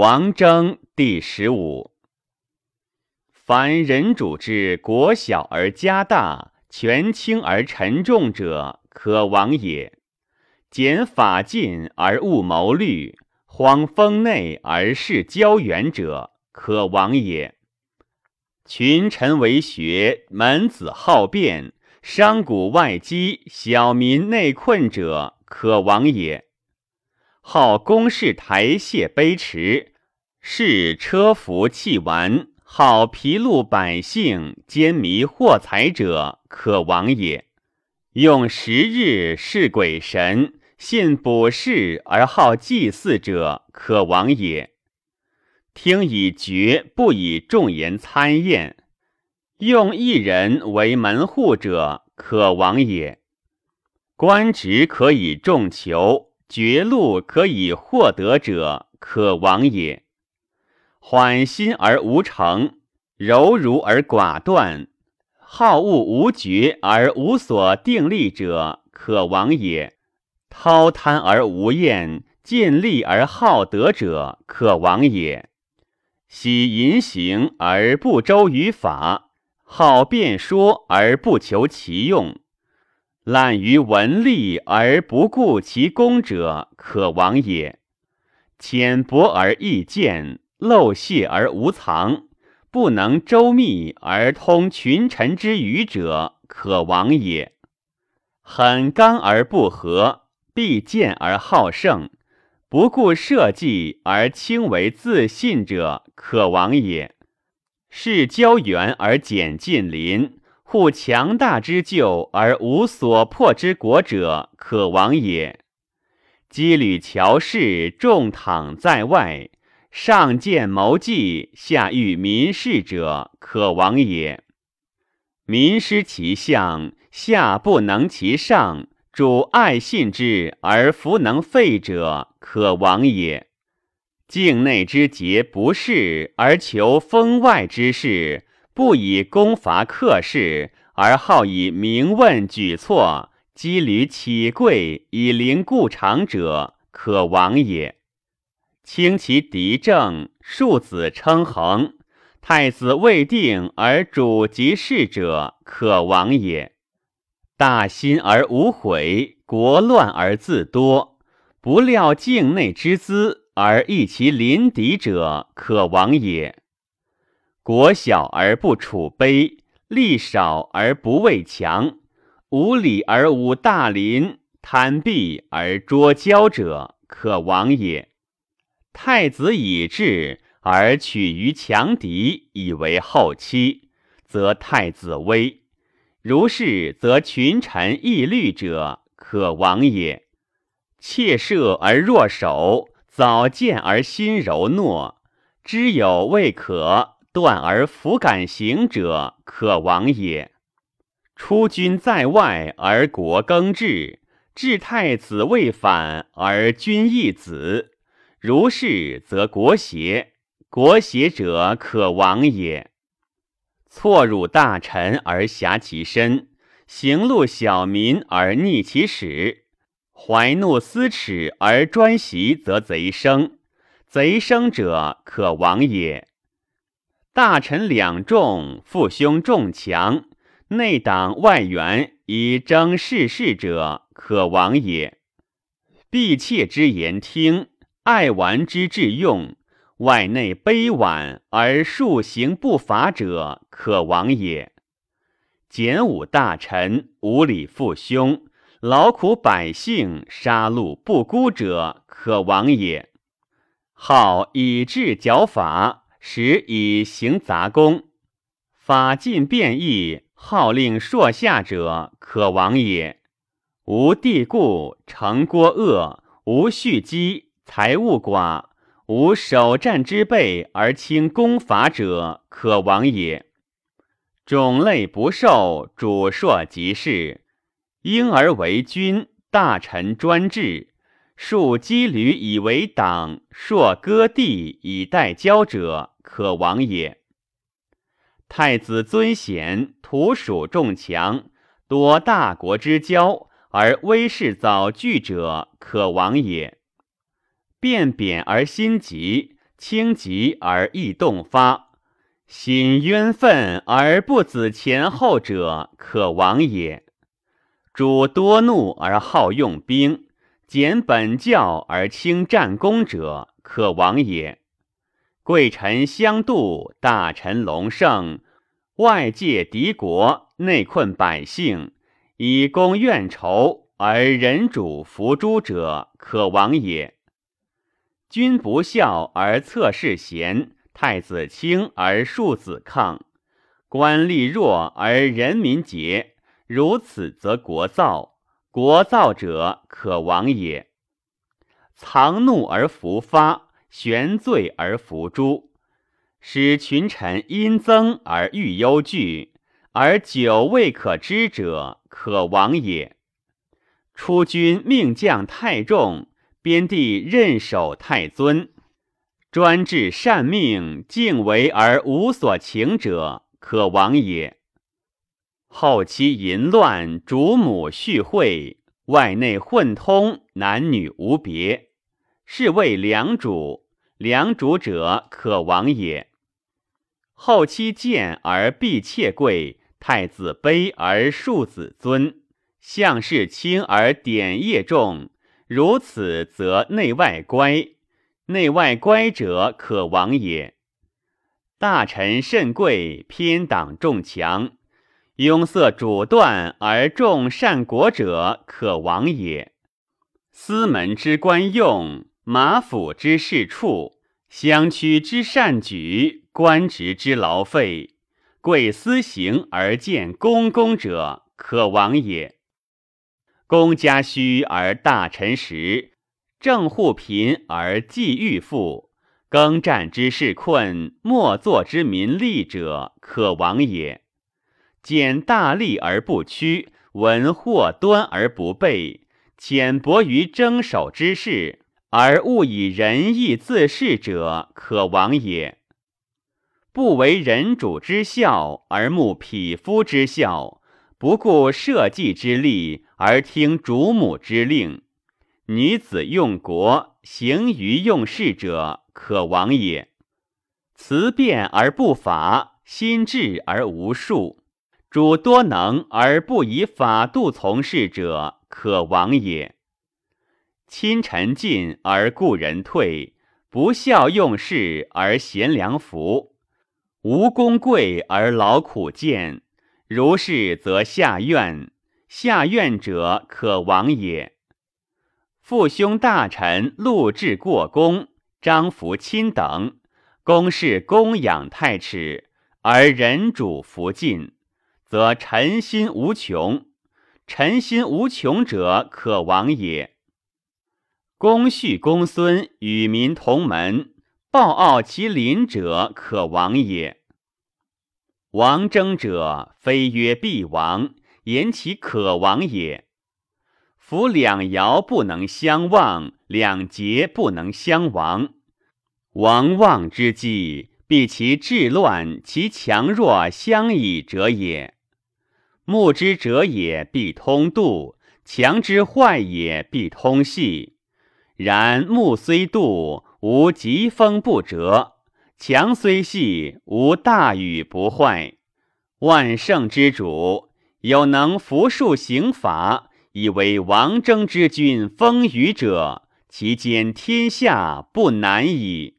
王征第十五。凡人主之国小而家大，权轻而沉重者，可亡也；简法尽而务谋虑，荒封内而事交远者，可亡也。群臣为学，门子好辩，商贾外积，小民内困者，可亡也。好公事台榭碑池，是车服器玩，好疲碌百姓，奸迷惑财者，可亡也。用时日事鬼神，信卜筮而好祭祀者，可亡也。听以绝，不以众言参验，用一人为门户者，可亡也。官职可以众求。绝路可以获得者，可亡也；缓心而无成，柔如而寡断，好恶无绝而无所定力者，可亡也；滔贪而无厌，见利而好德者，可亡也；喜淫行而不周于法，好辩说而不求其用。滥于文力而不顾其功者，可亡也；浅薄而易见，漏泄而无藏，不能周密而通群臣之语者，可亡也；很刚而不和，必见而好胜，不顾社稷而轻为自信者，可亡也；事交远而简近邻。护强大之救而无所破之国者，可亡也；羁旅乔氏，众躺在外，上见谋计，下遇民事者，可亡也；民失其相，下不能其上，主爱信之而弗能废者，可亡也；境内之节不事而求封外之事。不以攻伐克氏，而好以明问举措，羁旅起贵以临故长者，可亡也。轻其敌政，庶子称衡，太子未定而主及事者，可亡也。大心而无悔，国乱而自多，不料境内之资而益其邻敌者，可亡也。国小而不处卑，力少而不畏强，无礼而无大邻，贪鄙而捉骄者，可亡也。太子以智而取于强敌，以为后期，则太子危；如是，则群臣易虑者，可亡也。怯射而弱守，早见而心柔懦，知有未可。断而弗敢行者，可亡也。出军在外而国更至，至太子未反而君义子，如是则国邪。国邪者，可亡也。错辱大臣而挟其身，行戮小民而逆其始，怀怒思耻而专习，则贼生。贼生者，可亡也。大臣两众，父兄众强，内党外援以争世事者，可亡也。婢妾之言听，爱玩之至用，外内卑婉而数行不法者，可亡也。简武大臣，无礼父兄，劳苦百姓，杀戮不孤者，可亡也。好以治剿法。使以行杂功，法尽变异，号令硕下者，可亡也。无地故，成郭恶，无蓄积，财物寡，无守战之备而轻攻伐者，可亡也。种类不受，主硕即事，婴儿为君，大臣专制。庶羁旅以为党，硕割地以待交者，可亡也。太子尊贤，土属众强，夺大国之交，而威势早聚者，可亡也。变贬而心急，轻疾而易动发，心冤愤而不子前后者，可亡也。主多怒而好用兵，简本教而轻战功者，可亡也。贵臣相妒，大臣隆盛，外界敌国，内困百姓，以公怨仇而人主服诸者，可亡也。君不孝而侧室贤，太子轻而庶子亢，官吏弱而人民竭，如此则国造，国造者可亡也。藏怒而伏发。悬罪而伏诛，使群臣因增而欲忧惧，而久未可知者，可亡也。出军命将太重，边地任守太尊，专治善命，敬为而无所情者，可亡也。后期淫乱，主母续会，外内混通，男女无别。是谓良主，良主者可亡也。后期贱而必妾贵，太子卑而庶子尊，相事轻而典业重，如此则内外乖，内外乖者可亡也。大臣甚贵，偏党重强，拥塞主断而重善国者，可亡也。司门之官用。马府之事处，乡区之善举，官职之劳费，贵私行而见公公者，可亡也。公家虚而大臣实，政户贫而计欲富，耕战之事困，莫作之民利者，可亡也。见大利而不屈，闻祸端而不备，浅薄于争守之事。而勿以仁义自恃者，可亡也。不为人主之孝，而慕匹夫之孝；不顾社稷之利，而听主母之令。女子用国，行于用事者，可亡也。辞辩而不法，心智而无术，主多能而不以法度从事者，可亡也。亲臣进而故人退，不孝用事而贤良服，无功贵而劳苦贱，如是则下怨，下怨者可亡也。父兄大臣禄至过公，张服亲等，公事供养太迟，而人主服尽，则臣心无穷，臣心无穷者可亡也。公序公孙与民同门，报傲其邻者，可亡也。王争者，非曰必亡，言其可亡也。夫两爻不能相忘，两节不能相亡。亡忘之计，必其治乱，其强弱相倚者也。木之者也，必通度；强之坏也，必通细。然木虽度，无疾风不折；强虽细，无大雨不坏。万圣之主，有能服数刑法，以为王征之君风雨者，其兼天下不难矣。